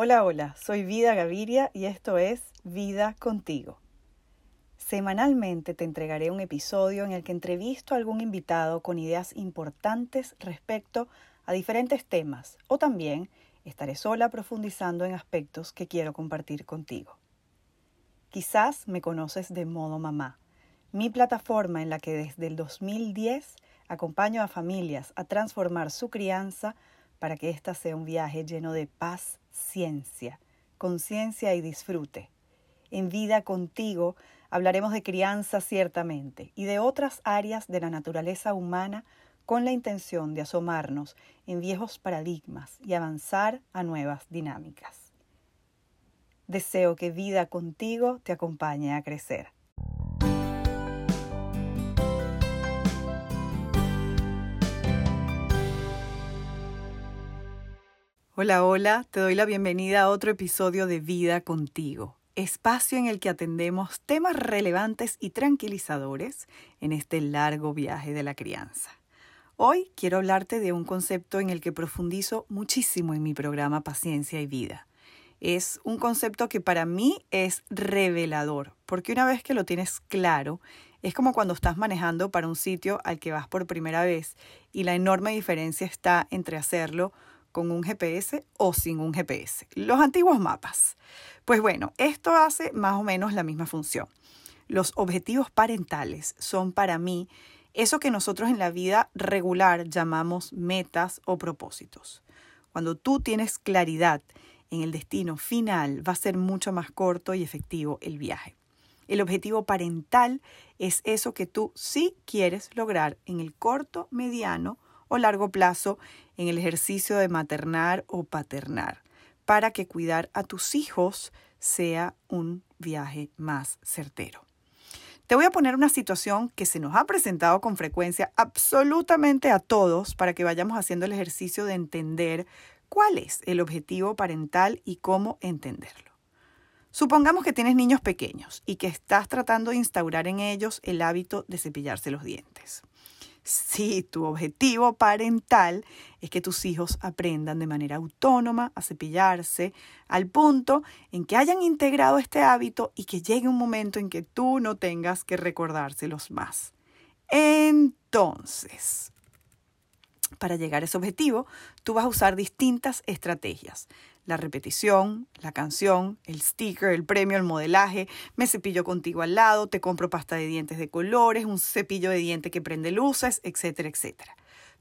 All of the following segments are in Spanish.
Hola, hola, soy Vida Gaviria y esto es Vida contigo. Semanalmente te entregaré un episodio en el que entrevisto a algún invitado con ideas importantes respecto a diferentes temas o también estaré sola profundizando en aspectos que quiero compartir contigo. Quizás me conoces de modo mamá, mi plataforma en la que desde el 2010 acompaño a familias a transformar su crianza para que ésta sea un viaje lleno de paz, ciencia, conciencia y disfrute. En vida contigo hablaremos de crianza ciertamente y de otras áreas de la naturaleza humana con la intención de asomarnos en viejos paradigmas y avanzar a nuevas dinámicas. Deseo que vida contigo te acompañe a crecer. Hola, hola, te doy la bienvenida a otro episodio de Vida contigo, espacio en el que atendemos temas relevantes y tranquilizadores en este largo viaje de la crianza. Hoy quiero hablarte de un concepto en el que profundizo muchísimo en mi programa Paciencia y Vida. Es un concepto que para mí es revelador, porque una vez que lo tienes claro, es como cuando estás manejando para un sitio al que vas por primera vez y la enorme diferencia está entre hacerlo con un GPS o sin un GPS, los antiguos mapas. Pues bueno, esto hace más o menos la misma función. Los objetivos parentales son para mí eso que nosotros en la vida regular llamamos metas o propósitos. Cuando tú tienes claridad en el destino final, va a ser mucho más corto y efectivo el viaje. El objetivo parental es eso que tú sí quieres lograr en el corto, mediano o largo plazo en el ejercicio de maternar o paternar, para que cuidar a tus hijos sea un viaje más certero. Te voy a poner una situación que se nos ha presentado con frecuencia absolutamente a todos para que vayamos haciendo el ejercicio de entender cuál es el objetivo parental y cómo entenderlo. Supongamos que tienes niños pequeños y que estás tratando de instaurar en ellos el hábito de cepillarse los dientes. Si tu objetivo parental es que tus hijos aprendan de manera autónoma a cepillarse al punto en que hayan integrado este hábito y que llegue un momento en que tú no tengas que recordárselos más. Entonces, para llegar a ese objetivo, tú vas a usar distintas estrategias la repetición, la canción, el sticker, el premio, el modelaje, me cepillo contigo al lado, te compro pasta de dientes de colores, un cepillo de diente que prende luces, etcétera, etcétera.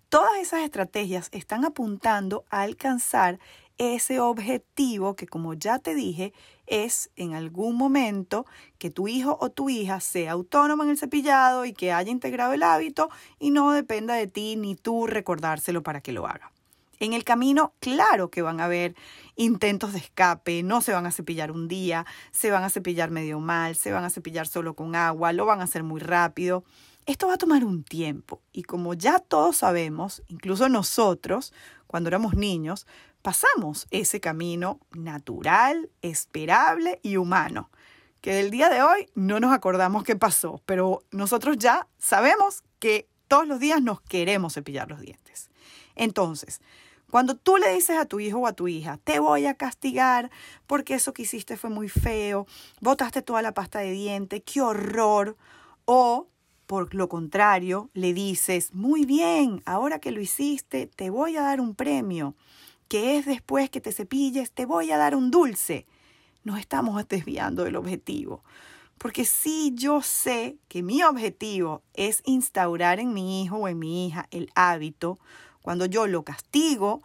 Todas esas estrategias están apuntando a alcanzar ese objetivo que, como ya te dije, es en algún momento que tu hijo o tu hija sea autónomo en el cepillado y que haya integrado el hábito y no dependa de ti ni tú recordárselo para que lo haga. En el camino, claro que van a haber intentos de escape, no se van a cepillar un día, se van a cepillar medio mal, se van a cepillar solo con agua, lo van a hacer muy rápido. Esto va a tomar un tiempo y como ya todos sabemos, incluso nosotros, cuando éramos niños, pasamos ese camino natural, esperable y humano, que del día de hoy no nos acordamos qué pasó, pero nosotros ya sabemos que todos los días nos queremos cepillar los dientes. Entonces, cuando tú le dices a tu hijo o a tu hija, te voy a castigar porque eso que hiciste fue muy feo, botaste toda la pasta de diente, qué horror, o por lo contrario, le dices, muy bien, ahora que lo hiciste, te voy a dar un premio, que es después que te cepilles, te voy a dar un dulce. Nos estamos desviando del objetivo. Porque si yo sé que mi objetivo es instaurar en mi hijo o en mi hija el hábito, cuando yo lo castigo,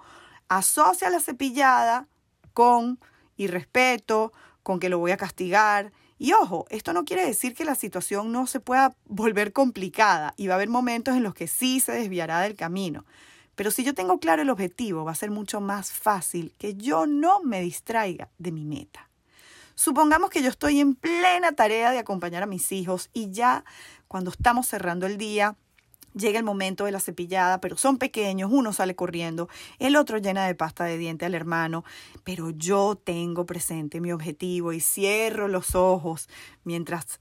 asocia la cepillada con irrespeto, con que lo voy a castigar. Y ojo, esto no quiere decir que la situación no se pueda volver complicada y va a haber momentos en los que sí se desviará del camino. Pero si yo tengo claro el objetivo, va a ser mucho más fácil que yo no me distraiga de mi meta. Supongamos que yo estoy en plena tarea de acompañar a mis hijos y ya cuando estamos cerrando el día, Llega el momento de la cepillada, pero son pequeños, uno sale corriendo, el otro llena de pasta de diente al hermano, pero yo tengo presente mi objetivo y cierro los ojos mientras,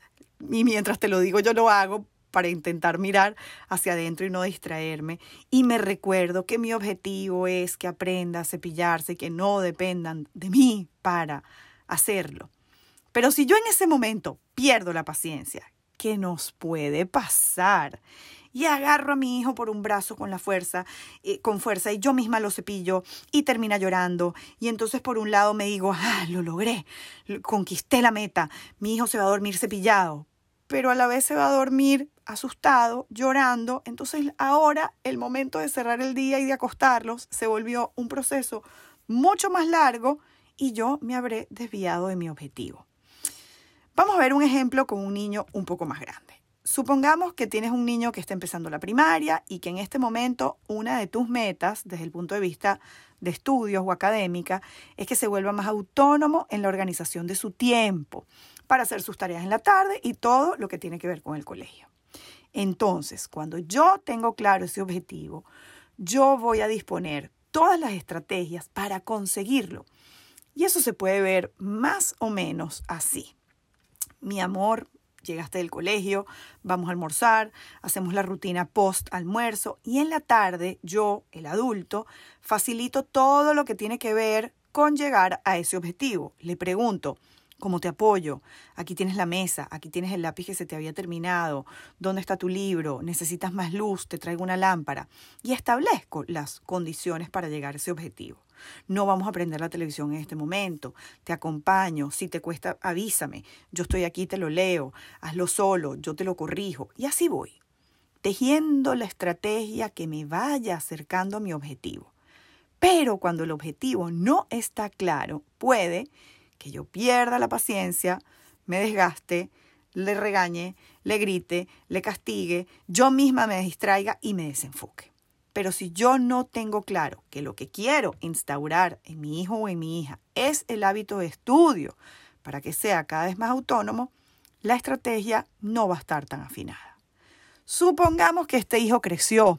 y mientras te lo digo yo lo hago para intentar mirar hacia adentro y no distraerme. Y me recuerdo que mi objetivo es que aprenda a cepillarse, que no dependan de mí para hacerlo. Pero si yo en ese momento pierdo la paciencia, ¿qué nos puede pasar? Y agarro a mi hijo por un brazo con la fuerza, eh, con fuerza, y yo misma lo cepillo y termina llorando. Y entonces por un lado me digo, ah, lo logré, conquisté la meta, mi hijo se va a dormir cepillado, pero a la vez se va a dormir asustado, llorando. Entonces ahora el momento de cerrar el día y de acostarlos se volvió un proceso mucho más largo y yo me habré desviado de mi objetivo. Vamos a ver un ejemplo con un niño un poco más grande. Supongamos que tienes un niño que está empezando la primaria y que en este momento una de tus metas, desde el punto de vista de estudios o académica, es que se vuelva más autónomo en la organización de su tiempo para hacer sus tareas en la tarde y todo lo que tiene que ver con el colegio. Entonces, cuando yo tengo claro ese objetivo, yo voy a disponer todas las estrategias para conseguirlo. Y eso se puede ver más o menos así. Mi amor, llegaste del colegio, vamos a almorzar, hacemos la rutina post almuerzo y en la tarde yo, el adulto, facilito todo lo que tiene que ver con llegar a ese objetivo. Le pregunto, ¿cómo te apoyo? Aquí tienes la mesa, aquí tienes el lápiz que se te había terminado, ¿dónde está tu libro? ¿Necesitas más luz? Te traigo una lámpara. Y establezco las condiciones para llegar a ese objetivo. No vamos a prender la televisión en este momento. Te acompaño. Si te cuesta, avísame. Yo estoy aquí, te lo leo. Hazlo solo, yo te lo corrijo. Y así voy. Tejiendo la estrategia que me vaya acercando a mi objetivo. Pero cuando el objetivo no está claro, puede que yo pierda la paciencia, me desgaste, le regañe, le grite, le castigue, yo misma me distraiga y me desenfoque. Pero si yo no tengo claro que lo que quiero instaurar en mi hijo o en mi hija es el hábito de estudio para que sea cada vez más autónomo, la estrategia no va a estar tan afinada. Supongamos que este hijo creció,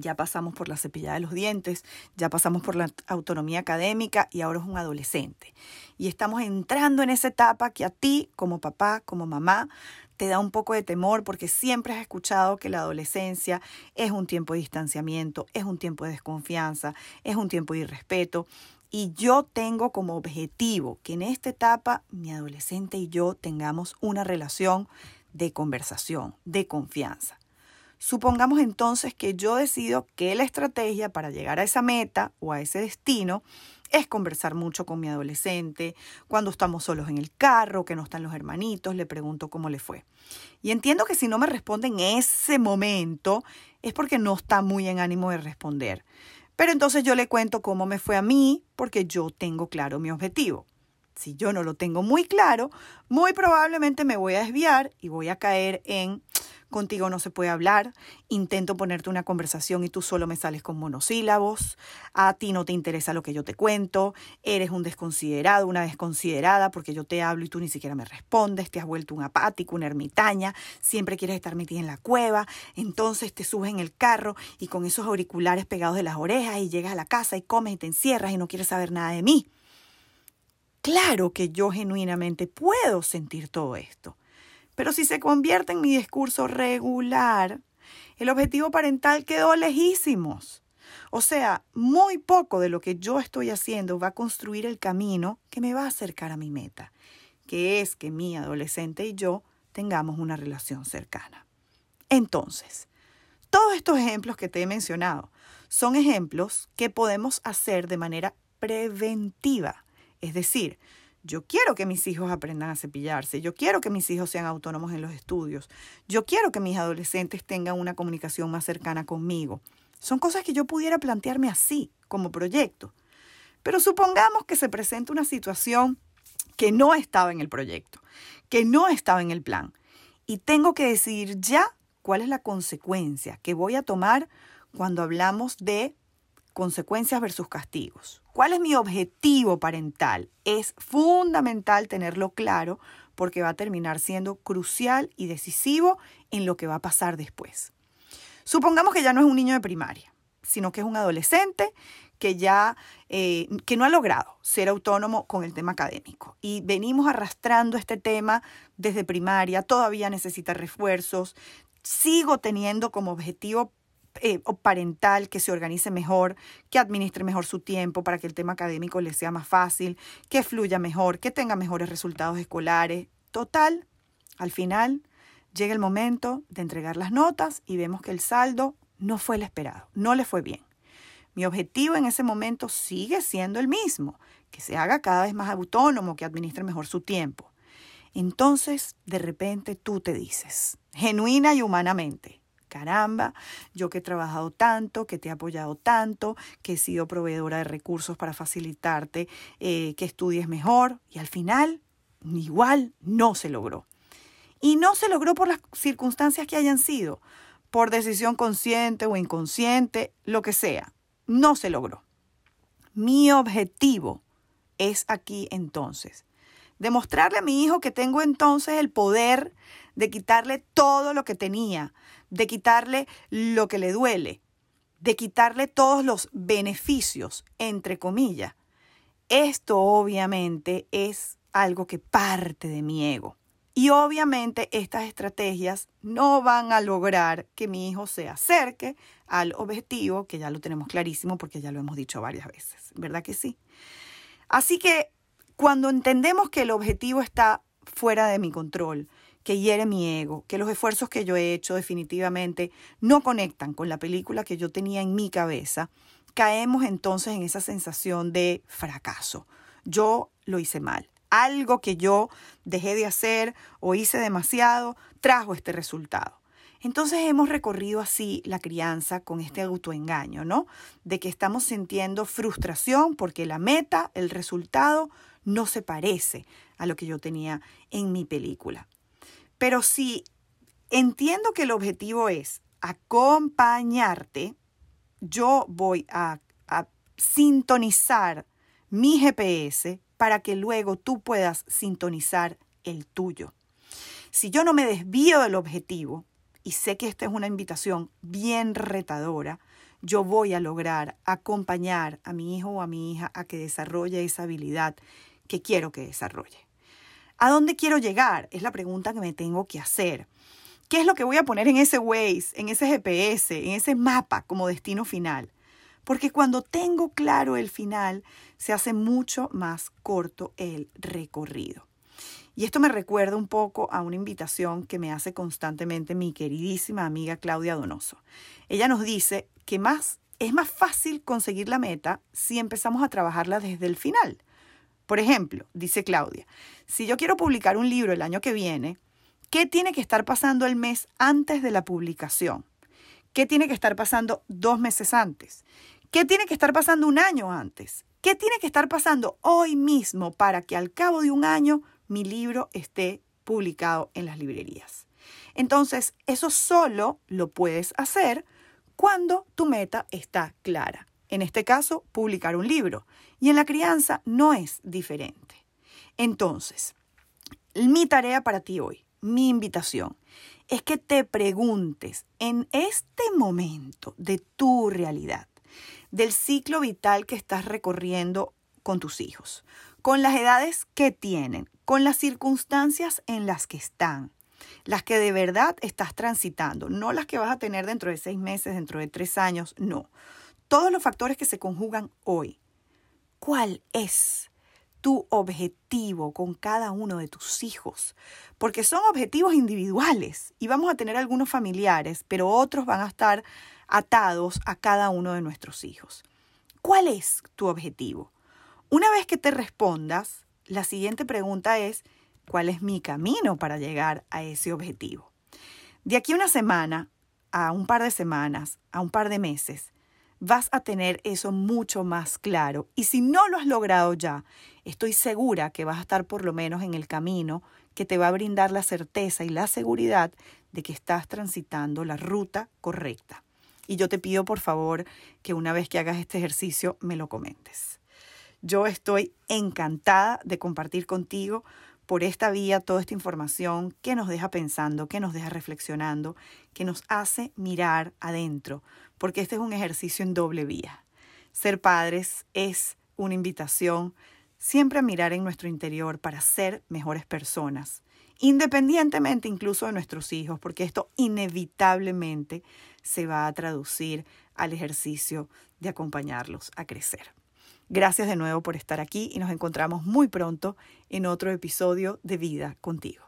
ya pasamos por la cepillada de los dientes, ya pasamos por la autonomía académica y ahora es un adolescente. Y estamos entrando en esa etapa que a ti, como papá, como mamá, te da un poco de temor porque siempre has escuchado que la adolescencia es un tiempo de distanciamiento, es un tiempo de desconfianza, es un tiempo de irrespeto. Y yo tengo como objetivo que en esta etapa mi adolescente y yo tengamos una relación de conversación, de confianza. Supongamos entonces que yo decido que la estrategia para llegar a esa meta o a ese destino es conversar mucho con mi adolescente, cuando estamos solos en el carro, que no están los hermanitos, le pregunto cómo le fue. Y entiendo que si no me responde en ese momento es porque no está muy en ánimo de responder. Pero entonces yo le cuento cómo me fue a mí porque yo tengo claro mi objetivo. Si yo no lo tengo muy claro, muy probablemente me voy a desviar y voy a caer en contigo no se puede hablar, intento ponerte una conversación y tú solo me sales con monosílabos, a ti no te interesa lo que yo te cuento, eres un desconsiderado, una desconsiderada porque yo te hablo y tú ni siquiera me respondes, te has vuelto un apático, una ermitaña, siempre quieres estar metida en la cueva, entonces te subes en el carro y con esos auriculares pegados de las orejas y llegas a la casa y comes y te encierras y no quieres saber nada de mí. Claro que yo genuinamente puedo sentir todo esto. Pero si se convierte en mi discurso regular, el objetivo parental quedó lejísimos. O sea, muy poco de lo que yo estoy haciendo va a construir el camino que me va a acercar a mi meta, que es que mi adolescente y yo tengamos una relación cercana. Entonces, todos estos ejemplos que te he mencionado son ejemplos que podemos hacer de manera preventiva, es decir, yo quiero que mis hijos aprendan a cepillarse, yo quiero que mis hijos sean autónomos en los estudios, yo quiero que mis adolescentes tengan una comunicación más cercana conmigo. Son cosas que yo pudiera plantearme así, como proyecto. Pero supongamos que se presenta una situación que no estaba en el proyecto, que no estaba en el plan, y tengo que decidir ya cuál es la consecuencia que voy a tomar cuando hablamos de consecuencias versus castigos. ¿Cuál es mi objetivo parental? Es fundamental tenerlo claro porque va a terminar siendo crucial y decisivo en lo que va a pasar después. Supongamos que ya no es un niño de primaria, sino que es un adolescente que ya eh, que no ha logrado ser autónomo con el tema académico. Y venimos arrastrando este tema desde primaria, todavía necesita refuerzos. Sigo teniendo como objetivo eh, parental que se organice mejor, que administre mejor su tiempo para que el tema académico le sea más fácil, que fluya mejor, que tenga mejores resultados escolares. Total, al final llega el momento de entregar las notas y vemos que el saldo no fue el esperado, no le fue bien. Mi objetivo en ese momento sigue siendo el mismo, que se haga cada vez más autónomo, que administre mejor su tiempo. Entonces, de repente tú te dices, genuina y humanamente, caramba, yo que he trabajado tanto, que te he apoyado tanto, que he sido proveedora de recursos para facilitarte eh, que estudies mejor, y al final, igual no se logró. Y no se logró por las circunstancias que hayan sido, por decisión consciente o inconsciente, lo que sea no se logró. Mi objetivo es aquí entonces demostrarle a mi hijo que tengo entonces el poder de quitarle todo lo que tenía, de quitarle lo que le duele, de quitarle todos los beneficios, entre comillas. Esto obviamente es algo que parte de mi ego. Y obviamente estas estrategias no van a lograr que mi hijo se acerque al objetivo, que ya lo tenemos clarísimo porque ya lo hemos dicho varias veces, ¿verdad que sí? Así que cuando entendemos que el objetivo está fuera de mi control, que hiere mi ego, que los esfuerzos que yo he hecho definitivamente no conectan con la película que yo tenía en mi cabeza, caemos entonces en esa sensación de fracaso. Yo lo hice mal algo que yo dejé de hacer o hice demasiado trajo este resultado. Entonces hemos recorrido así la crianza con este autoengaño, ¿no? De que estamos sintiendo frustración porque la meta, el resultado, no se parece a lo que yo tenía en mi película. Pero si entiendo que el objetivo es acompañarte, yo voy a, sintonizar mi GPS para que luego tú puedas sintonizar el tuyo. Si yo no me desvío del objetivo, y sé que esta es una invitación bien retadora, yo voy a lograr acompañar a mi hijo o a mi hija a que desarrolle esa habilidad que quiero que desarrolle. ¿A dónde quiero llegar? Es la pregunta que me tengo que hacer. ¿Qué es lo que voy a poner en ese Waze, en ese GPS, en ese mapa como destino final? Porque cuando tengo claro el final, se hace mucho más corto el recorrido. Y esto me recuerda un poco a una invitación que me hace constantemente mi queridísima amiga Claudia Donoso. Ella nos dice que más es más fácil conseguir la meta si empezamos a trabajarla desde el final. Por ejemplo, dice Claudia, si yo quiero publicar un libro el año que viene, ¿qué tiene que estar pasando el mes antes de la publicación? ¿Qué tiene que estar pasando dos meses antes? ¿Qué tiene que estar pasando un año antes? ¿Qué tiene que estar pasando hoy mismo para que al cabo de un año mi libro esté publicado en las librerías? Entonces, eso solo lo puedes hacer cuando tu meta está clara. En este caso, publicar un libro. Y en la crianza no es diferente. Entonces, mi tarea para ti hoy, mi invitación, es que te preguntes en este momento de tu realidad, del ciclo vital que estás recorriendo con tus hijos, con las edades que tienen, con las circunstancias en las que están, las que de verdad estás transitando, no las que vas a tener dentro de seis meses, dentro de tres años, no. Todos los factores que se conjugan hoy. ¿Cuál es tu objetivo con cada uno de tus hijos, porque son objetivos individuales y vamos a tener algunos familiares, pero otros van a estar atados a cada uno de nuestros hijos. ¿Cuál es tu objetivo? Una vez que te respondas, la siguiente pregunta es, ¿cuál es mi camino para llegar a ese objetivo? De aquí a una semana, a un par de semanas, a un par de meses, vas a tener eso mucho más claro. Y si no lo has logrado ya, estoy segura que vas a estar por lo menos en el camino que te va a brindar la certeza y la seguridad de que estás transitando la ruta correcta. Y yo te pido por favor que una vez que hagas este ejercicio me lo comentes. Yo estoy encantada de compartir contigo por esta vía toda esta información que nos deja pensando, que nos deja reflexionando, que nos hace mirar adentro, porque este es un ejercicio en doble vía. Ser padres es una invitación siempre a mirar en nuestro interior para ser mejores personas, independientemente incluso de nuestros hijos, porque esto inevitablemente se va a traducir al ejercicio de acompañarlos a crecer. Gracias de nuevo por estar aquí y nos encontramos muy pronto en otro episodio de Vida contigo.